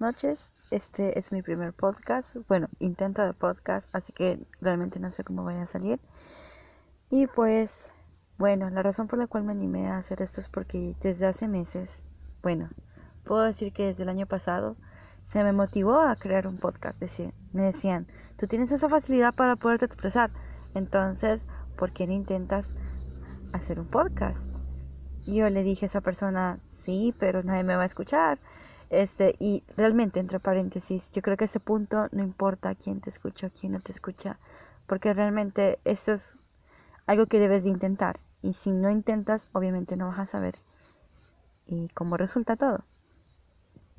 Noches. Este es mi primer podcast. Bueno, intento de podcast, así que realmente no sé cómo vaya a salir. Y pues, bueno, la razón por la cual me animé a hacer esto es porque desde hace meses, bueno, puedo decir que desde el año pasado, se me motivó a crear un podcast. me decían, tú tienes esa facilidad para poderte expresar. Entonces, ¿por qué no intentas hacer un podcast? Yo le dije a esa persona, sí, pero nadie me va a escuchar. Este, y realmente, entre paréntesis, yo creo que a este punto no importa quién te escucha o quién no te escucha, porque realmente esto es algo que debes de intentar. Y si no intentas, obviamente no vas a saber y cómo resulta todo.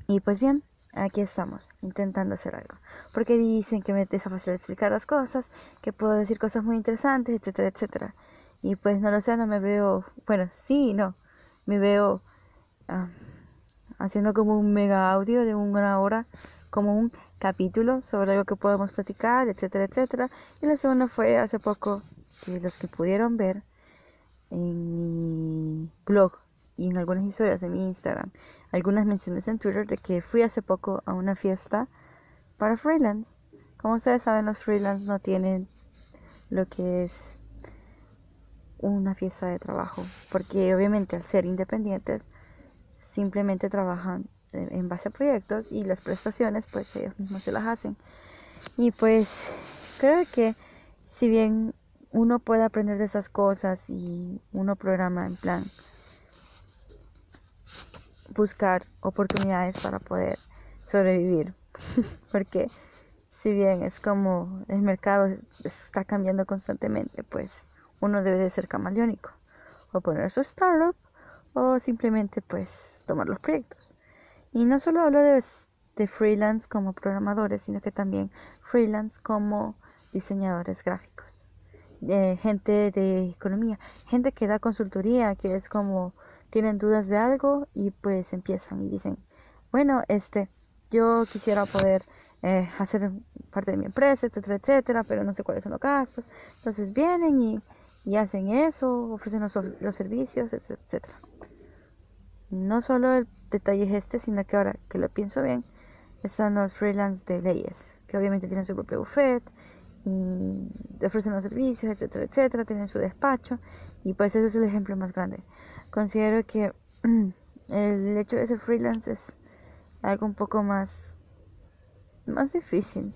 Y pues bien, aquí estamos, intentando hacer algo. Porque dicen que me es fácil explicar las cosas, que puedo decir cosas muy interesantes, etcétera, etcétera. Y pues no lo sé, no me veo, bueno, sí, no, me veo... Ah, haciendo como un mega audio de una hora, como un capítulo sobre algo que podemos platicar, etcétera, etcétera. Y la segunda fue hace poco, que los que pudieron ver en mi blog y en algunas historias de mi Instagram, algunas menciones en Twitter de que fui hace poco a una fiesta para freelance. Como ustedes saben, los freelance no tienen lo que es una fiesta de trabajo, porque obviamente al ser independientes, simplemente trabajan en base a proyectos y las prestaciones pues ellos mismos se las hacen. Y pues creo que si bien uno puede aprender de esas cosas y uno programa en plan buscar oportunidades para poder sobrevivir. Porque si bien es como el mercado está cambiando constantemente, pues uno debe de ser camaleónico o poner su startup o simplemente pues tomar los proyectos. Y no solo hablo de, de freelance como programadores, sino que también freelance como diseñadores gráficos, de gente de economía, gente que da consultoría, que es como tienen dudas de algo y pues empiezan y dicen, bueno, este, yo quisiera poder eh, hacer parte de mi empresa, etcétera, etcétera, pero no sé cuáles son los gastos. Entonces vienen y, y hacen eso, ofrecen los, los servicios, etcétera no solo el detalle es este, sino que ahora que lo pienso bien, están los freelance de leyes, que obviamente tienen su propio buffet y ofrecen los servicios, etcétera, etcétera, tienen su despacho y pues ese es el ejemplo más grande. Considero que el hecho de ser freelance es algo un poco más, más difícil,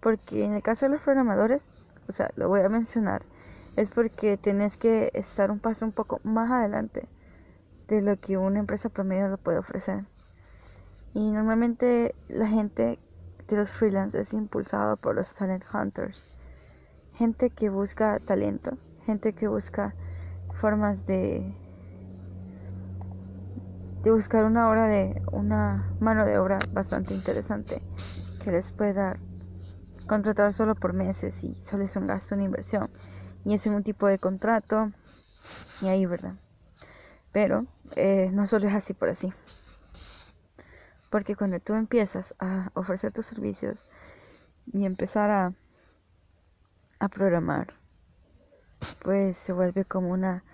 porque en el caso de los programadores, o sea, lo voy a mencionar, es porque tenés que estar un paso un poco más adelante de lo que una empresa promedio lo puede ofrecer. Y normalmente la gente de los freelance es impulsado por los talent hunters. Gente que busca talento, gente que busca formas de de buscar una hora de una mano de obra bastante interesante que les pueda contratar solo por meses y solo es un gasto, una inversión y es un tipo de contrato y ahí, ¿verdad? Pero eh, no solo es así por así. Porque cuando tú empiezas a ofrecer tus servicios y empezar a, a programar, pues se vuelve como una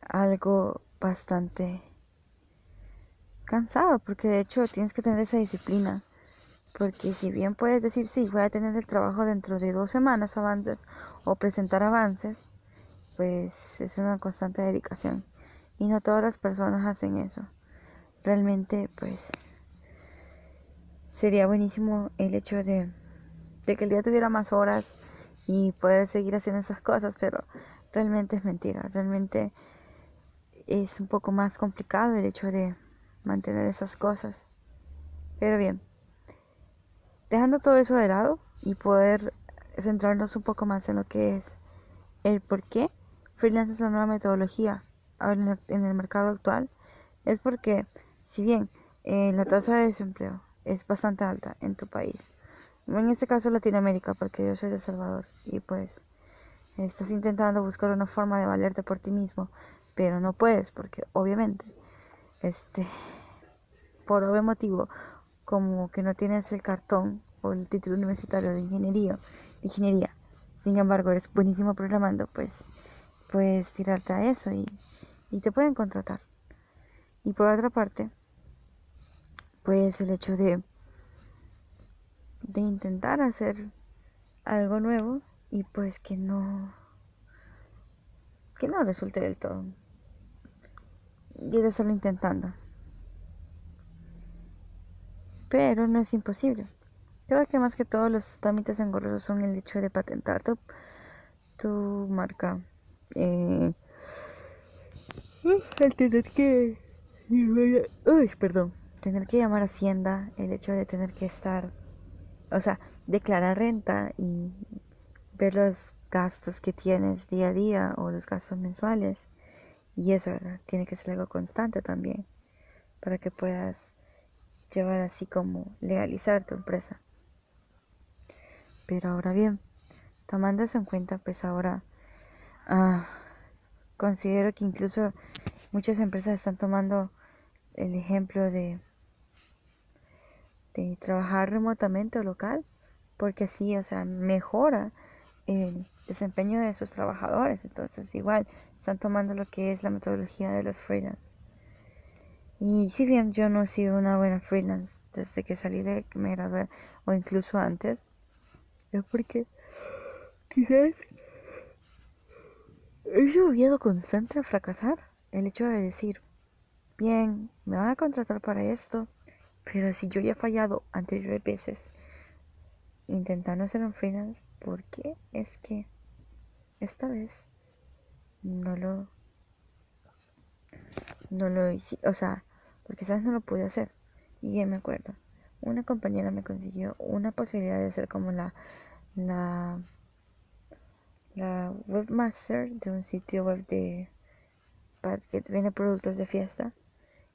algo bastante cansado, porque de hecho tienes que tener esa disciplina. Porque si bien puedes decir, sí, voy a tener el trabajo dentro de dos semanas avances o presentar avances, pues es una constante dedicación. Y no todas las personas hacen eso. Realmente, pues, sería buenísimo el hecho de, de que el día tuviera más horas y poder seguir haciendo esas cosas, pero realmente es mentira. Realmente es un poco más complicado el hecho de mantener esas cosas. Pero bien, dejando todo eso de lado y poder centrarnos un poco más en lo que es el por qué freelance es la nueva metodología en el mercado actual es porque si bien eh, la tasa de desempleo es bastante alta en tu país, en este caso Latinoamérica, porque yo soy de Salvador y pues estás intentando buscar una forma de valerte por ti mismo, pero no puedes porque obviamente este por obvio motivo como que no tienes el cartón o el título universitario de ingeniería, ingeniería. Sin embargo, eres buenísimo programando, pues puedes tirarte a eso y y te pueden contratar. Y por otra parte, pues el hecho de de intentar hacer algo nuevo y pues que no que no resulte del todo y de estarlo intentando pero no es imposible creo que más que todos los trámites engorrosos son el hecho de patentar tu, tu marca eh, el tener que uy, perdón tener que llamar a Hacienda el hecho de tener que estar o sea, declarar renta y ver los gastos que tienes día a día o los gastos mensuales. Y eso, ¿verdad? Tiene que ser algo constante también para que puedas llevar así como legalizar tu empresa. Pero ahora bien, tomando eso en cuenta, pues ahora ah, considero que incluso muchas empresas están tomando el ejemplo de de trabajar remotamente o local, porque así, o sea, mejora el desempeño de sus trabajadores. Entonces, igual, están tomando lo que es la metodología de los freelance. Y si bien yo no he sido una buena freelance desde que salí de que me gradué, o incluso antes, es porque quizás he sido constante a fracasar. El hecho de decir, bien, me van a contratar para esto, pero si yo ya he fallado anteriores veces intentando ser un freelance, ¿por qué es que esta vez no lo no lo hice? O sea, porque sabes no lo pude hacer. Y ya me acuerdo. Una compañera me consiguió una posibilidad de ser como la la webmaster de un sitio web de que vende productos de fiesta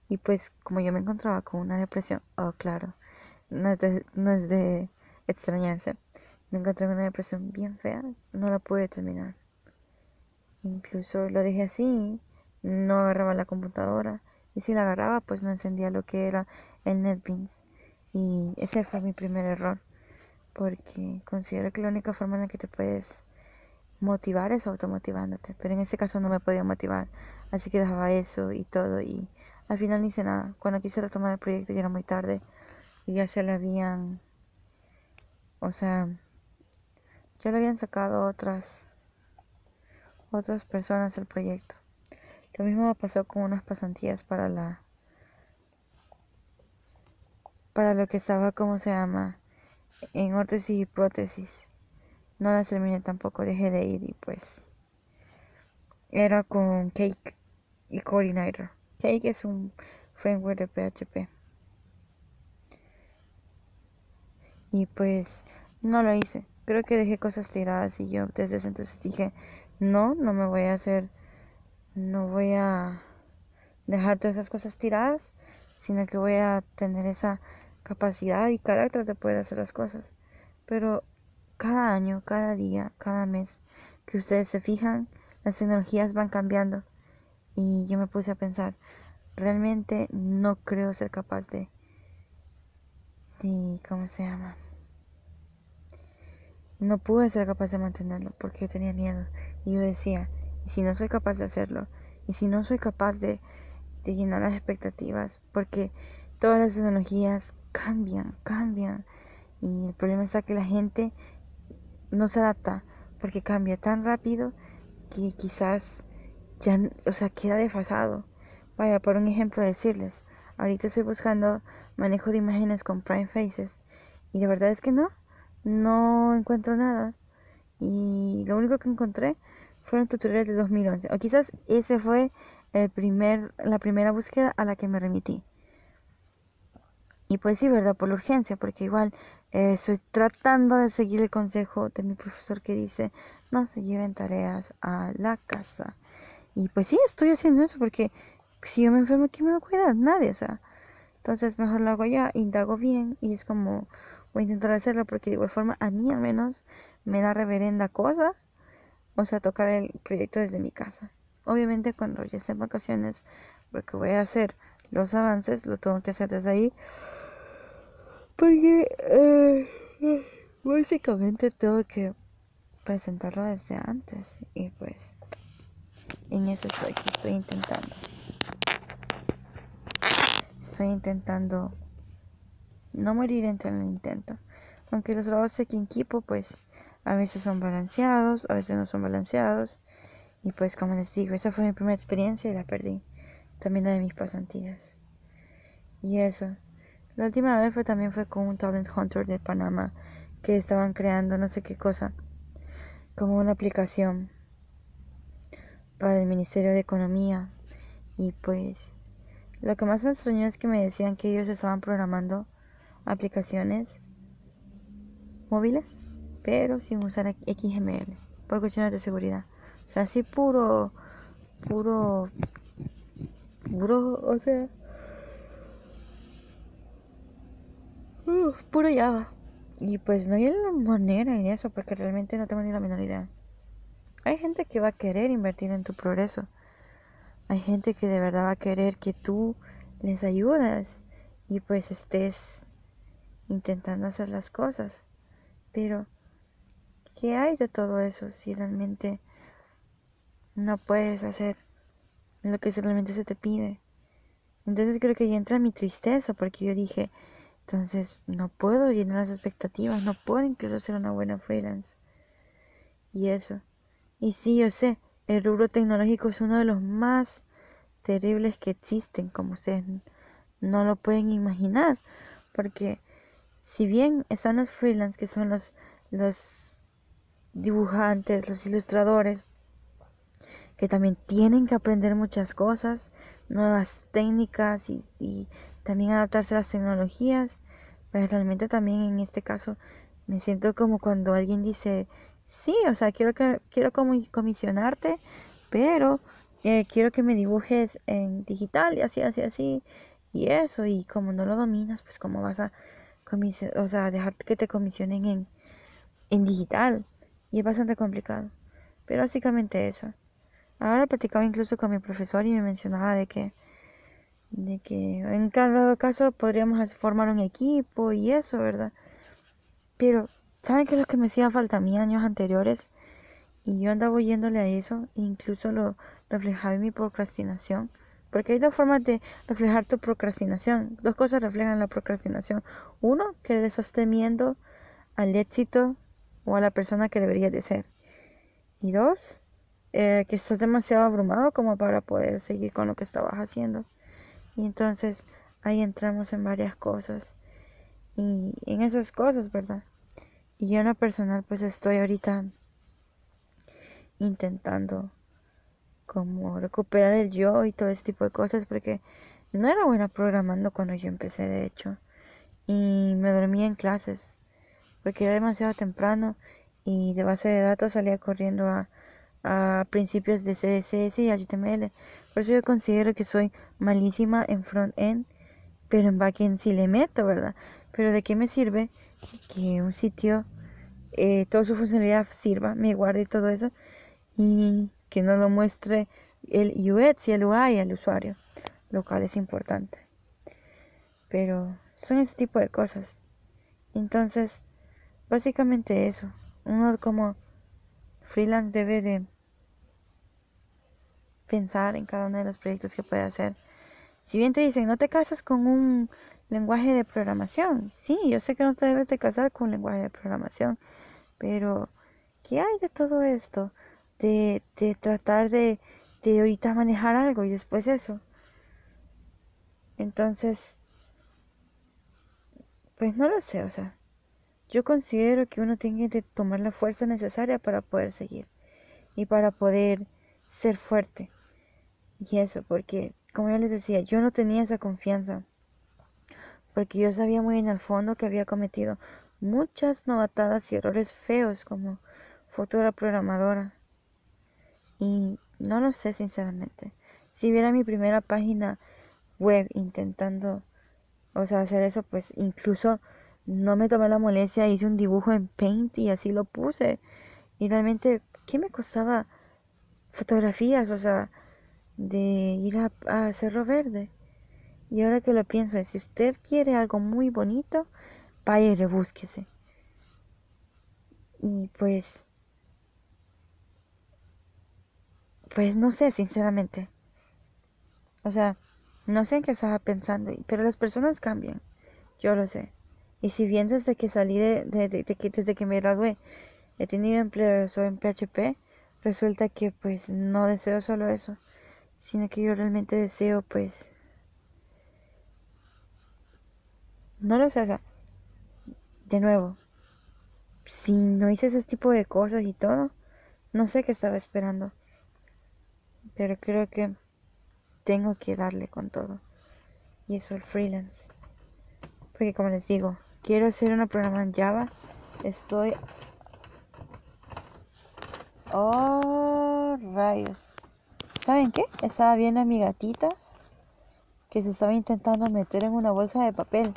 y pues como yo me encontraba con una depresión, oh claro, no es de, no es de extrañarse, me encontré con una depresión bien fea, no la pude terminar. Incluso lo dejé así, no agarraba la computadora y si la agarraba pues no encendía lo que era el NetBeans. Y ese fue mi primer error, porque considero que la única forma en la que te puedes motivar es automotivándote, pero en ese caso no me podía motivar, así que dejaba eso y todo y al final no hice nada. Cuando quise retomar el proyecto ya era muy tarde y ya se le habían, o sea, ya le habían sacado otras, otras personas el proyecto. Lo mismo pasó con unas pasantías para la, para lo que estaba, ¿cómo se llama? En órtesis y prótesis. No las terminé tampoco, dejé de ir y pues era con Cake y Coordinator. Cake es un framework de PHP. Y pues no lo hice. Creo que dejé cosas tiradas y yo desde ese entonces dije, no, no me voy a hacer, no voy a dejar todas esas cosas tiradas, sino que voy a tener esa capacidad y carácter de poder hacer las cosas. Pero cada año, cada día, cada mes que ustedes se fijan, las tecnologías van cambiando. Y yo me puse a pensar, realmente no creo ser capaz de, de ¿cómo se llama? No pude ser capaz de mantenerlo porque yo tenía miedo. Y yo decía, ¿y si no soy capaz de hacerlo? ¿Y si no soy capaz de, de llenar las expectativas? Porque todas las tecnologías cambian, cambian. Y el problema está que la gente no se adapta porque cambia tan rápido que quizás ya, o sea, queda desfasado. Vaya, por un ejemplo decirles, ahorita estoy buscando manejo de imágenes con Prime Faces y la verdad es que no, no encuentro nada. Y lo único que encontré fueron tutoriales de 2011. O quizás ese fue el primer, la primera búsqueda a la que me remití. Y pues sí, ¿verdad? Por la urgencia, porque igual eh, estoy tratando de seguir el consejo de mi profesor que dice, no se lleven tareas a la casa. Y pues sí, estoy haciendo eso porque si yo me enfermo, ¿quién me va a cuidar? Nadie, o sea. Entonces mejor lo hago ya, indago bien y es como voy a intentar hacerlo porque de igual forma a mí al menos me da reverenda cosa, o sea, tocar el proyecto desde mi casa. Obviamente cuando ya esté en vacaciones, porque voy a hacer los avances, lo tengo que hacer desde ahí. Porque eh, básicamente tengo que presentarlo desde antes y pues en eso estoy estoy intentando. Estoy intentando no morir en el intento. Aunque los trabajos en equipo, pues a veces son balanceados, a veces no son balanceados. Y pues como les digo, esa fue mi primera experiencia y la perdí. También la de mis pasantías. Y eso. La última vez también fue con un talent hunter de Panamá que estaban creando no sé qué cosa. Como una aplicación para el Ministerio de Economía. Y pues lo que más me extrañó es que me decían que ellos estaban programando aplicaciones móviles, pero sin usar XML, por cuestiones de seguridad. O sea, así puro, puro, puro, o sea, uh, puro Java. Y pues no hay manera en eso, porque realmente no tengo ni la menor idea. Hay gente que va a querer invertir en tu progreso. Hay gente que de verdad va a querer que tú les ayudes y pues estés intentando hacer las cosas. Pero, ¿qué hay de todo eso si realmente no puedes hacer lo que realmente se te pide? Entonces creo que ahí entra mi tristeza porque yo dije, entonces no puedo llenar las expectativas, no puedo incluso ser una buena freelance. Y eso. Y sí, yo sé, el rubro tecnológico es uno de los más terribles que existen, como ustedes no lo pueden imaginar, porque si bien están los freelance, que son los, los dibujantes, los ilustradores, que también tienen que aprender muchas cosas, nuevas técnicas y, también adaptarse a las tecnologías, pues realmente también en este caso me siento como cuando alguien dice, sí, o sea, quiero, que, quiero comisionarte, pero eh, quiero que me dibujes en digital y así, así, así, y eso, y como no lo dominas, pues cómo vas a o sea, dejar que te comisionen en, en digital, es bastante complicado, pero básicamente eso. Ahora platicaba incluso con mi profesor y me mencionaba de que de que en cada caso podríamos formar un equipo y eso, ¿verdad? Pero ¿Saben qué es lo que me hacía falta a mí años anteriores? Y yo andaba oyéndole a eso, e incluso lo reflejaba en mi procrastinación. Porque hay dos formas de reflejar tu procrastinación. Dos cosas reflejan la procrastinación. Uno, que le estás temiendo al éxito o a la persona que deberías de ser. Y dos, eh, que estás demasiado abrumado como para poder seguir con lo que estabas haciendo. Y entonces ahí entramos en varias cosas. Y en esas cosas, ¿verdad? Y yo en lo personal pues estoy ahorita intentando como recuperar el yo y todo ese tipo de cosas porque no era buena programando cuando yo empecé de hecho y me dormía en clases porque era demasiado temprano y de base de datos salía corriendo a, a principios de CSS y HTML por eso yo considero que soy malísima en front-end pero en back-end sí le meto verdad pero de qué me sirve que un sitio, eh, toda su funcionalidad sirva, me guarde todo eso y que no lo muestre el UX y el UI al usuario, lo cual es importante. Pero son ese tipo de cosas. Entonces, básicamente eso. Uno como freelance debe de pensar en cada uno de los proyectos que puede hacer. Si bien te dicen, no te casas con un lenguaje de programación. Sí, yo sé que no te debes de casar con un lenguaje de programación, pero ¿qué hay de todo esto? De, de tratar de, de ahorita manejar algo y después eso. Entonces, pues no lo sé, o sea, yo considero que uno tiene que tomar la fuerza necesaria para poder seguir y para poder ser fuerte. Y eso, porque, como yo les decía, yo no tenía esa confianza porque yo sabía muy en el fondo que había cometido muchas novatadas y errores feos como futura programadora. Y no lo sé sinceramente. Si viera mi primera página web intentando, o sea, hacer eso, pues incluso no me tomé la molestia, hice un dibujo en Paint y así lo puse. Y realmente, ¿qué me costaba fotografías? O sea, de ir a, a Cerro Verde. Y ahora que lo pienso si usted quiere algo muy bonito, vaya y rebúsquese. Y pues, pues no sé, sinceramente. O sea, no sé en qué estaba pensando, pero las personas cambian. Yo lo sé. Y si bien desde que salí de, que, desde que me gradué he tenido empleo en PHP, resulta que pues no deseo solo eso, sino que yo realmente deseo pues no lo sé, o sea, de nuevo, si no hice ese tipo de cosas y todo, no sé qué estaba esperando. Pero creo que tengo que darle con todo. Y eso el freelance. Porque como les digo, quiero hacer una programa en Java. Estoy... Oh, rayos. ¿Saben qué? Estaba viendo a mi gatita que se estaba intentando meter en una bolsa de papel.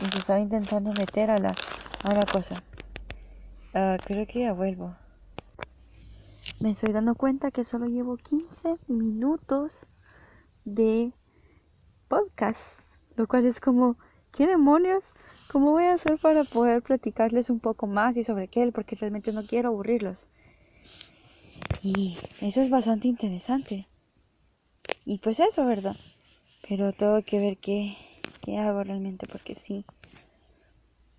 Y se estaba intentando meter a la, a la cosa. Ah, creo que ya vuelvo. Me estoy dando cuenta que solo llevo 15 minutos de podcast. Lo cual es como, ¿qué demonios? ¿Cómo voy a hacer para poder platicarles un poco más y sobre qué? Porque realmente no quiero aburrirlos. Y eso es bastante interesante. Y pues eso, ¿verdad? Pero tengo que ver qué, qué hago realmente porque sí.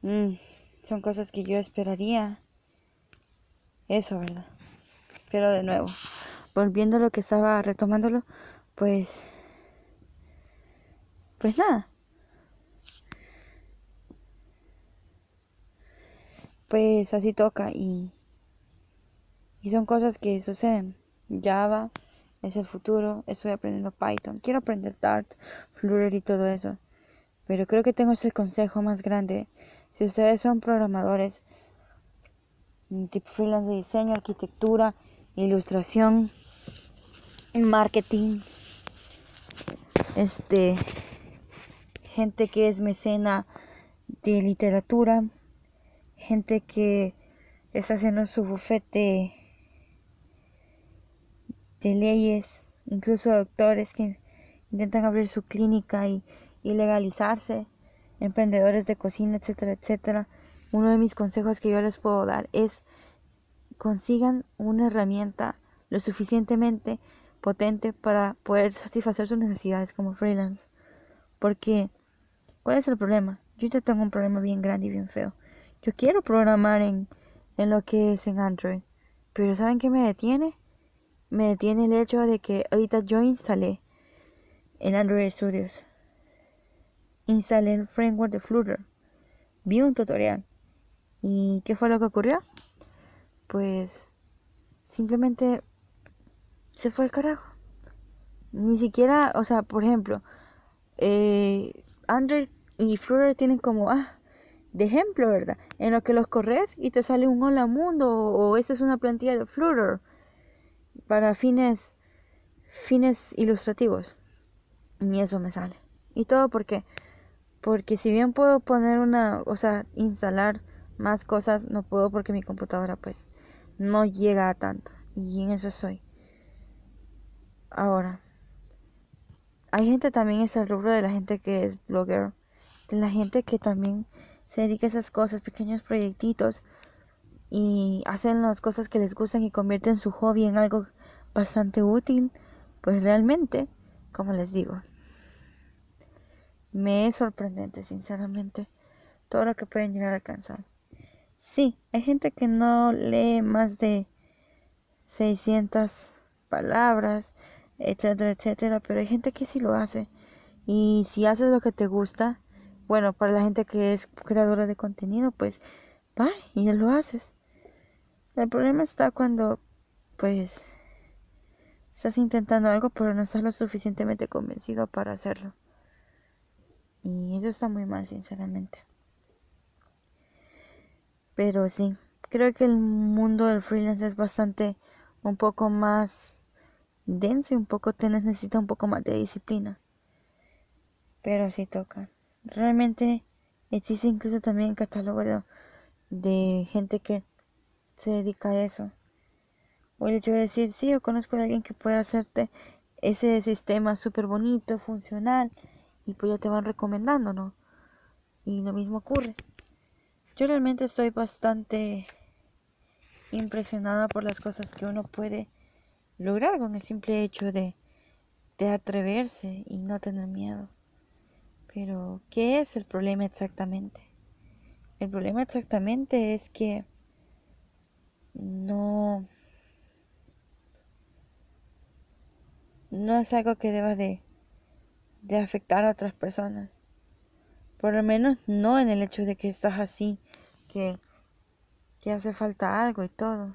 Mm, son cosas que yo esperaría. Eso, ¿verdad? Pero de nuevo, volviendo a lo que estaba retomándolo, pues... Pues nada. Pues así toca y... Y son cosas que suceden. Java es el futuro. Estoy aprendiendo Python. Quiero aprender Dart, Flutter y todo eso. Pero creo que tengo ese consejo más grande si ustedes son programadores, tipo freelance de diseño, arquitectura, ilustración, marketing, este, gente que es mecena de literatura, gente que está haciendo su bufete de leyes, incluso doctores que intentan abrir su clínica y, legalizarse emprendedores de cocina, etcétera, etcétera, uno de mis consejos que yo les puedo dar es consigan una herramienta lo suficientemente potente para poder satisfacer sus necesidades como freelance. Porque, ¿cuál es el problema? Yo ya tengo un problema bien grande y bien feo. Yo quiero programar en, en lo que es en Android. Pero ¿saben qué me detiene? Me detiene el hecho de que ahorita yo instalé en Android Studios instalé el framework de Flutter. Vi un tutorial. ¿Y qué fue lo que ocurrió? Pues simplemente se fue el carajo. Ni siquiera, o sea, por ejemplo, eh, Android y Flutter tienen como, ah, de ejemplo, ¿verdad? En lo que los corres y te sale un hola mundo o, esta es una plantilla de Flutter para fines fines ilustrativos. Ni eso me sale. Y todo porque porque si bien puedo poner una, o sea, instalar más cosas, no puedo porque mi computadora pues no llega a tanto. Y en eso soy. Ahora, hay gente también, es el rubro de la gente que es blogger, de la gente que también se dedica a esas cosas, pequeños proyectitos y hacen las cosas que les gustan y convierten su hobby en algo bastante útil, pues realmente, como les digo, me es sorprendente, sinceramente, todo lo que pueden llegar a alcanzar. Sí, hay gente que no lee más de 600 palabras, etcétera, etcétera, pero hay gente que sí lo hace. Y si haces lo que te gusta, bueno, para la gente que es creadora de contenido, pues va y ya lo haces. El problema está cuando, pues, estás intentando algo, pero no estás lo suficientemente convencido para hacerlo. Y eso está muy mal, sinceramente. Pero sí, creo que el mundo del freelance es bastante un poco más denso y un poco te necesita un poco más de disciplina. Pero sí toca. Realmente existe incluso también catálogo de, de gente que se dedica a eso. O el hecho de decir, sí, yo conozco a alguien que puede hacerte ese sistema súper bonito, funcional y pues ya te van recomendando, ¿no? Y lo mismo ocurre. Yo realmente estoy bastante impresionada por las cosas que uno puede lograr con el simple hecho de, de atreverse y no tener miedo. Pero, ¿qué es el problema exactamente? El problema exactamente es que no no es algo que deba de, de afectar a otras personas. Por lo menos no en el hecho de que estás así, que, que hace falta algo y todo.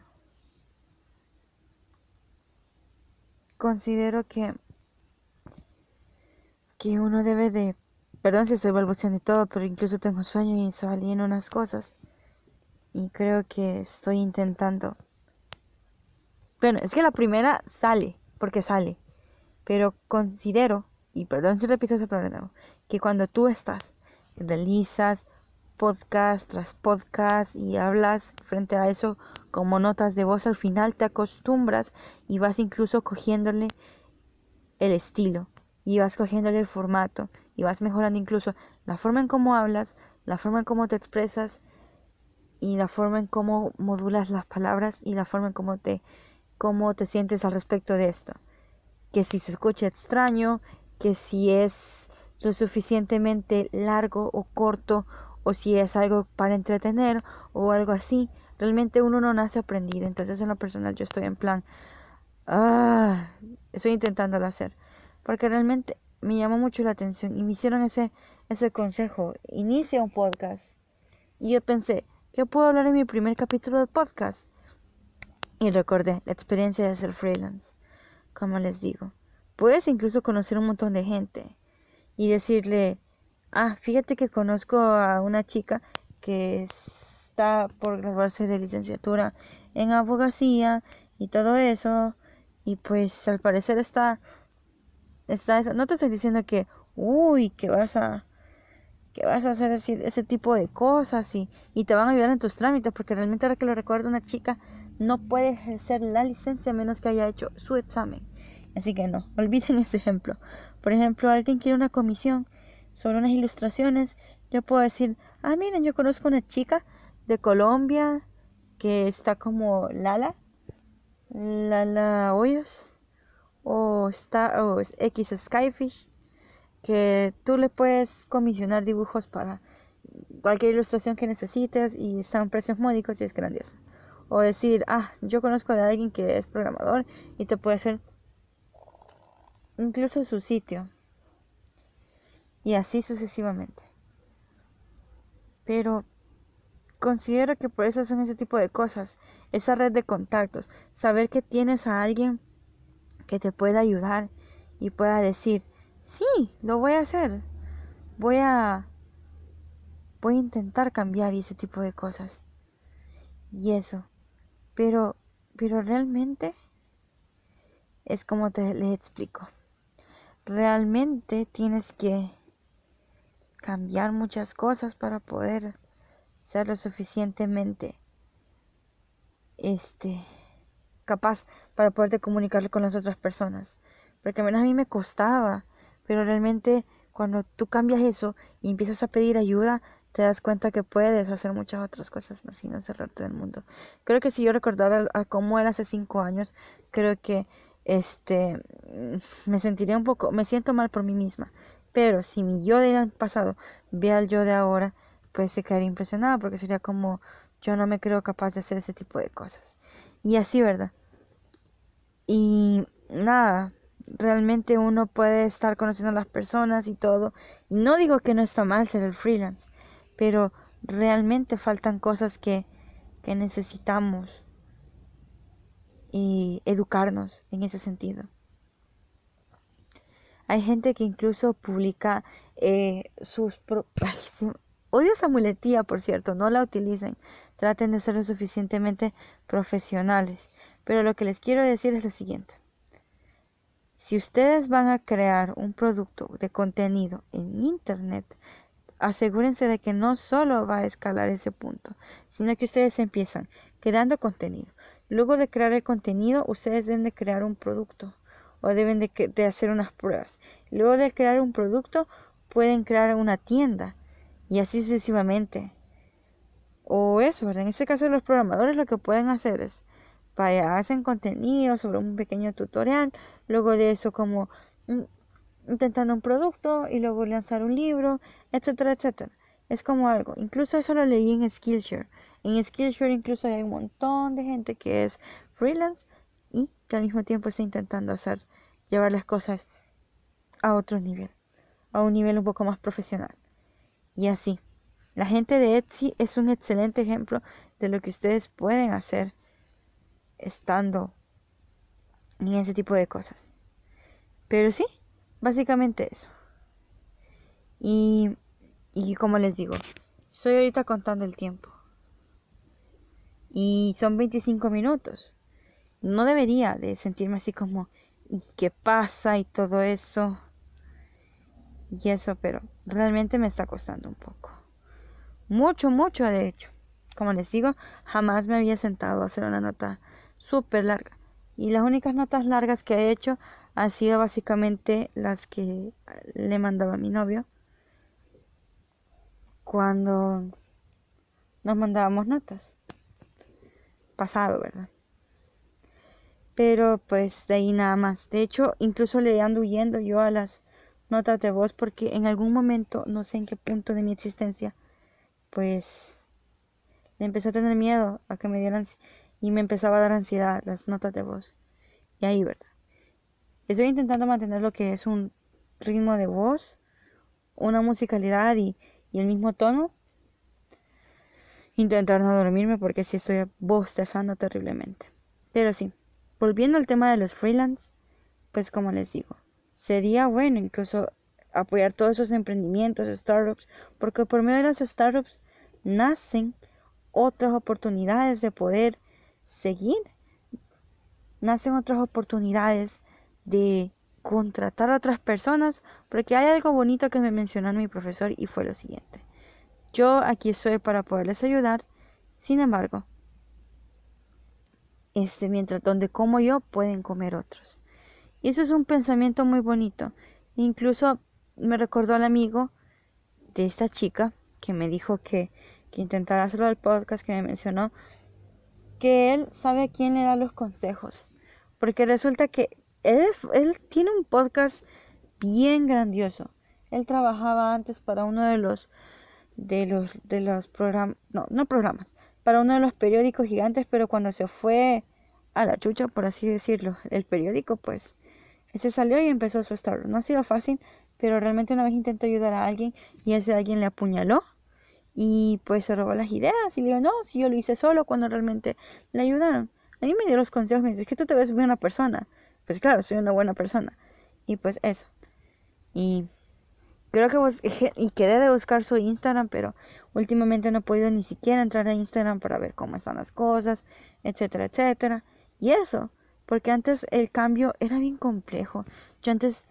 Considero que, que uno debe de, perdón si estoy balbuceando y todo, pero incluso tengo sueño y salí en unas cosas. Y creo que estoy intentando. Bueno, es que la primera sale, porque sale. Pero considero, y perdón si repito ese problema, que cuando tú estás, realizas podcast tras podcast y hablas frente a eso como notas de voz, al final te acostumbras y vas incluso cogiéndole el estilo y vas cogiéndole el formato y vas mejorando incluso la forma en cómo hablas, la forma en cómo te expresas y la forma en cómo modulas las palabras y la forma en cómo te, cómo te sientes al respecto de esto que si se escucha extraño, que si es lo suficientemente largo o corto, o si es algo para entretener o algo así. Realmente uno no nace aprendido. Entonces en lo personal yo estoy en plan, ah, estoy intentándolo hacer. Porque realmente me llamó mucho la atención y me hicieron ese, ese consejo. Inicia un podcast. Y yo pensé, ¿qué puedo hablar en mi primer capítulo de podcast? Y recordé la experiencia de ser freelance como les digo. Puedes incluso conocer un montón de gente y decirle, ah, fíjate que conozco a una chica que está por graduarse de licenciatura en abogacía y todo eso, y pues al parecer está, está eso. No te estoy diciendo que, uy, que vas a que vas a hacer ese, ese tipo de cosas y, y, te van a ayudar en tus trámites, porque realmente ahora que lo recuerdo, una chica no puede ejercer la licencia a menos que haya hecho su examen. Así que no, olviden ese ejemplo. Por ejemplo, alguien quiere una comisión sobre unas ilustraciones, yo puedo decir, ah, miren, yo conozco una chica de Colombia que está como Lala, Lala Hoyos, o, Star, o X Skyfish, que tú le puedes comisionar dibujos para cualquier ilustración que necesites y están precios módicos y es grandioso. O decir, ah, yo conozco a alguien que es programador y te puede hacer incluso su sitio. Y así sucesivamente. Pero considero que por eso son ese tipo de cosas. Esa red de contactos. Saber que tienes a alguien que te pueda ayudar y pueda decir, sí, lo voy a hacer. Voy a... Voy a intentar cambiar ese tipo de cosas. Y eso. Pero, pero realmente es como te les explico. Realmente tienes que cambiar muchas cosas para poder ser lo suficientemente este capaz para poderte comunicar con las otras personas. Porque menos a mí me costaba, pero realmente cuando tú cambias eso y empiezas a pedir ayuda, te das cuenta que puedes hacer muchas otras cosas más sin encerrarte del mundo. Creo que si yo recordara a cómo era hace cinco años, creo que este me sentiría un poco, me siento mal por mí misma. Pero si mi yo del pasado ve al yo de ahora, pues se quedaría impresionada porque sería como yo no me creo capaz de hacer ese tipo de cosas. Y así, ¿verdad? Y nada, realmente uno puede estar conociendo a las personas y todo. Y no digo que no está mal ser el freelance, pero realmente faltan cosas que, que necesitamos y educarnos en ese sentido. Hay gente que incluso publica eh, sus... Pro Odio esa muletía, por cierto, no la utilicen. Traten de ser lo suficientemente profesionales. Pero lo que les quiero decir es lo siguiente. Si ustedes van a crear un producto de contenido en Internet, asegúrense de que no solo va a escalar ese punto, sino que ustedes empiezan creando contenido. Luego de crear el contenido, ustedes deben de crear un producto o deben de, hacer unas pruebas. Luego de crear un producto, pueden crear una tienda y así sucesivamente. O eso, ¿verdad? En este caso los programadores lo que pueden hacer es hacen contenido sobre un pequeño tutorial, luego de eso como intentando un producto y luego lanzar un libro, etcétera, etcétera. Es como algo. Incluso eso lo leí en Skillshare. En Skillshare incluso hay un montón de gente que es freelance y que al mismo tiempo está intentando hacer, llevar las cosas a otro nivel, a un nivel un poco más profesional. Y así. La gente de Etsy es un excelente ejemplo de lo que ustedes pueden hacer estando en ese tipo de cosas. Pero sí, básicamente eso. Y, y como les digo, estoy ahorita contando el tiempo. Y son 25 minutos. No debería de sentirme así como, ¿y qué pasa? Y todo eso. Y eso, pero realmente me está costando un poco. Mucho, mucho de hecho. Como les digo, jamás me había sentado a hacer una nota súper larga. Y las únicas notas largas que he hecho han sido básicamente las que le mandaba a mi novio cuando nos mandábamos notas. Pasado, ¿verdad? Pero pues de ahí nada más. De hecho, incluso le ando huyendo yo a las notas de voz porque en algún momento, no sé en qué punto de mi existencia, pues le empecé a tener miedo a que me dieran y me empezaba a dar ansiedad las notas de voz. Y ahí, ¿verdad? Estoy intentando mantener lo que es un ritmo de voz, una musicalidad y, y el mismo tono. Intentar no dormirme porque si estoy bostezando terriblemente. Pero sí, volviendo al tema de los freelance, pues como les digo, sería bueno incluso apoyar todos esos emprendimientos, startups, porque por medio de las startups nacen otras oportunidades de poder seguir, nacen otras oportunidades de contratar a otras personas, porque hay algo bonito que me mencionó mi profesor y fue lo siguiente. Yo aquí estoy para poderles ayudar, sin embargo, este, mientras donde como yo, pueden comer otros. Y eso es un pensamiento muy bonito. Incluso me recordó al amigo de esta chica que me dijo que, que intentara hacerlo del podcast que me mencionó, que él sabe a quién le da los consejos. Porque resulta que él, él tiene un podcast bien grandioso. Él trabajaba antes para uno de los de los de los programas, no, no programas, para uno de los periódicos gigantes, pero cuando se fue a la chucha, por así decirlo, el periódico, pues se salió y empezó su startup. No ha sido fácil, pero realmente una vez intentó ayudar a alguien y ese alguien le apuñaló y pues se robó las ideas y le dijo, no, si yo lo hice solo cuando realmente le ayudaron. A mí me dio los consejos, me dice, es que tú te ves buena persona. Pues claro, soy una buena persona. Y pues eso. Y creo que vos, y quedé de buscar su Instagram, pero últimamente no he podido ni siquiera entrar a Instagram para ver cómo están las cosas, etcétera, etcétera. Y eso, porque antes el cambio era bien complejo. Yo antes,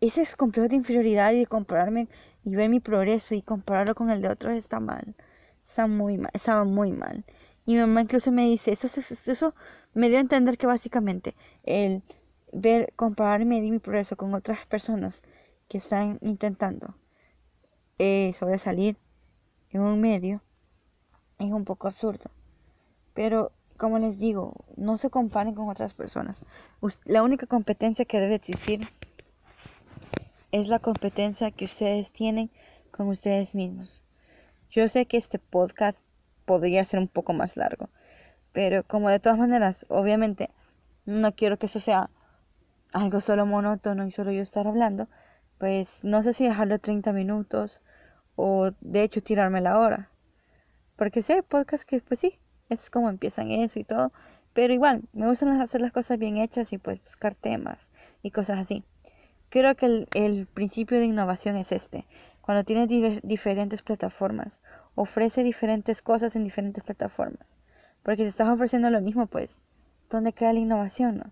ese complejo de inferioridad y de compararme y ver mi progreso y compararlo con el de otros está mal. Está muy mal, estaba muy mal. Y mi mamá incluso me dice, eso, eso, eso me dio a entender que básicamente el ver, compararme y mi progreso con otras personas que están intentando eh, sobresalir en un medio es un poco absurdo. Pero, como les digo, no se comparen con otras personas. La única competencia que debe existir es la competencia que ustedes tienen con ustedes mismos. Yo sé que este podcast podría ser un poco más largo, pero como de todas maneras, obviamente, no quiero que eso sea algo solo monótono y solo yo estar hablando, pues no sé si dejarlo 30 minutos o de hecho tirarme la hora. Porque sé podcast que pues sí, es como empiezan eso y todo, pero igual, me gustan hacer las cosas bien hechas y pues buscar temas y cosas así. Creo que el, principio de innovación es este. Cuando tienes diferentes plataformas, ofrece diferentes cosas en diferentes plataformas. Porque si estás ofreciendo lo mismo, pues, ¿dónde queda la innovación? No?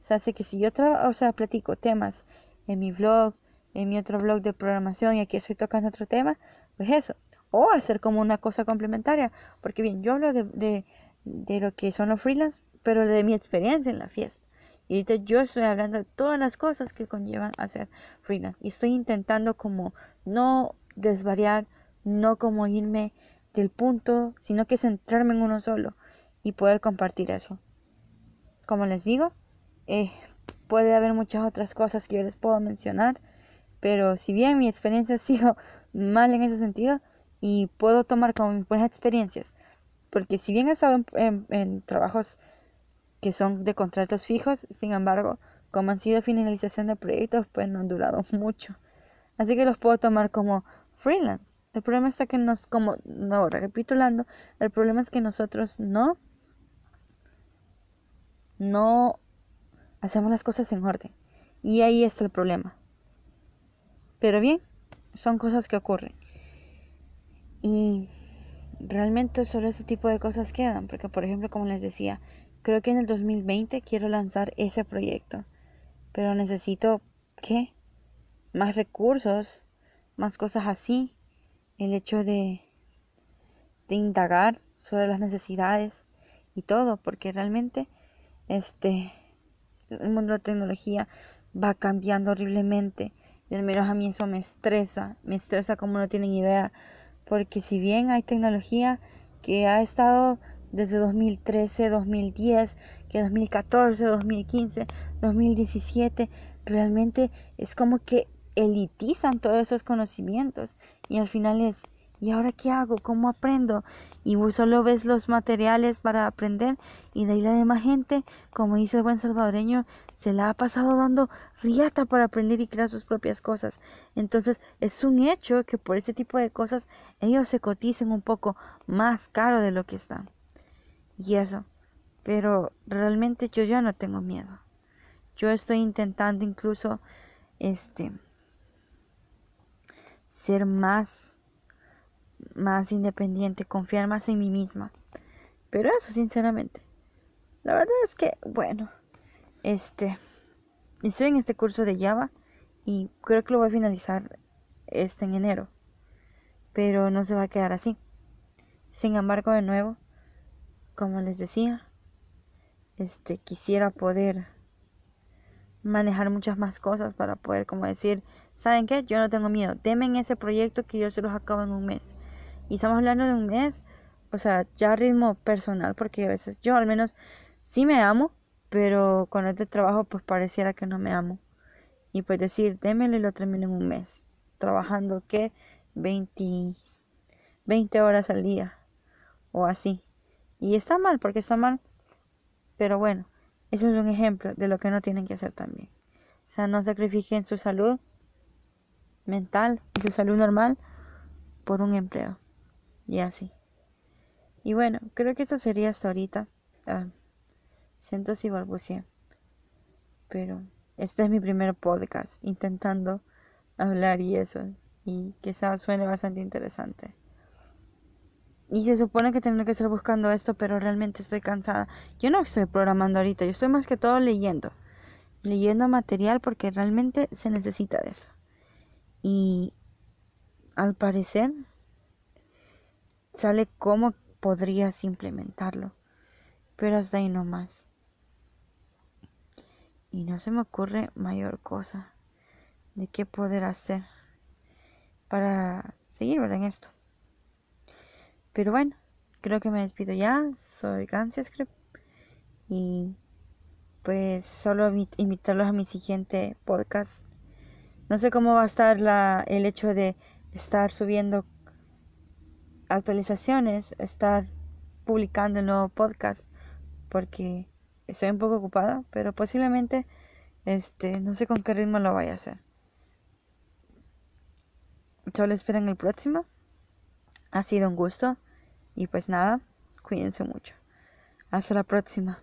O sea, que si yo o sea, platico temas en mi blog, en mi otro blog de programación y aquí estoy tocando otro tema, pues eso. O hacer como una cosa complementaria. Porque bien, yo hablo de, de, de lo que son los freelance, pero de mi experiencia en la fiesta. Y ahorita yo estoy hablando de todas las cosas que conllevan a ser freelance. Y estoy intentando como no desvariar, no como irme del punto, sino que centrarme en uno solo y poder compartir eso. Como les digo, eh, puede haber muchas otras cosas que yo les puedo mencionar, Pero si bien mi experiencia ha sido mal en ese sentido y puedo tomar como mis buenas experiencias, porque si bien he estado en, trabajos que son de contratos fijos, sin embargo, como han sido finalización de proyectos, pues no han durado mucho. Así que los puedo tomar como freelance. El problema está que nos, como, no, recapitulando, el problema es que nosotros no, no hacemos las cosas en orden. Y ahí está el problema. Pero bien, son cosas que ocurren. Y realmente solo ese tipo de cosas quedan. Porque, por ejemplo, como les decía, creo que en el 2020 quiero lanzar ese proyecto. Pero necesito, ¿qué? Más recursos, más cosas así. El hecho de, de indagar sobre las necesidades y todo. Porque realmente, este, el mundo de la tecnología va cambiando horriblemente. Y al menos a mí eso me estresa, me estresa como no tienen idea. Porque si bien hay tecnología que ha estado desde 2013, 2010, que 2014, 2015, 2017, realmente es como que elitizan todos esos conocimientos y al final es ¿Y ahora qué hago? ¿Cómo aprendo? Y vos solo ves los materiales para aprender y de ahí la demás gente, como dice el buen salvadoreño, se la ha pasado dando riata para aprender y crear sus propias cosas. Entonces es un hecho que por ese tipo de cosas ellos se coticen un poco más caro de lo que están. Y eso. Pero realmente yo ya no tengo miedo. Yo estoy intentando incluso este ser más más independiente, confiar más en mí misma. Pero eso, sinceramente. La verdad es que, bueno, este, estoy en este curso de Java y creo que lo voy a finalizar este en enero. Pero no se va a quedar así. Sin embargo, de nuevo, como les decía, este quisiera poder manejar muchas más cosas para poder como decir, ¿saben qué? Yo no tengo miedo. Denme en ese proyecto que yo se los acabo en un mes. Y estamos hablando de un mes, o sea, ya ritmo personal, porque a veces yo al menos sí me amo, pero con este trabajo pues pareciera que no me amo. Y pues decir, démelo y lo termino en un mes. Trabajando que 20, 20 horas al día o así. Y está mal, porque está mal. Pero bueno, eso es un ejemplo de lo que no tienen que hacer también. O sea, no sacrifiquen su salud mental su salud normal por un empleo y así. Y bueno, creo que eso sería hasta ahorita. Ah, siento si balbuceé. Pero este es mi primer podcast intentando hablar y eso. Y quizás suene bastante interesante. Y se supone que tengo que estar buscando esto, pero realmente estoy cansada. Yo no estoy programando ahorita, yo estoy más que todo leyendo. Leyendo material porque realmente se necesita de eso. Y al parecer sale cómo podrías implementarlo. Pero hasta ahí no más. Y no se me ocurre mayor cosa de qué poder hacer para seguir en esto. Pero bueno, creo que me despido ya. Soy Script y pues solo invitarlos a mi siguiente podcast. No sé cómo va a estar la, el hecho de estar subiendo actualizaciones, estar publicando nuevo podcast porque estoy un poco ocupada, pero posiblemente este no sé con qué ritmo lo vaya a hacer. Solo esperen el próximo. Ha sido un gusto y pues nada, cuídense mucho. Hasta la próxima.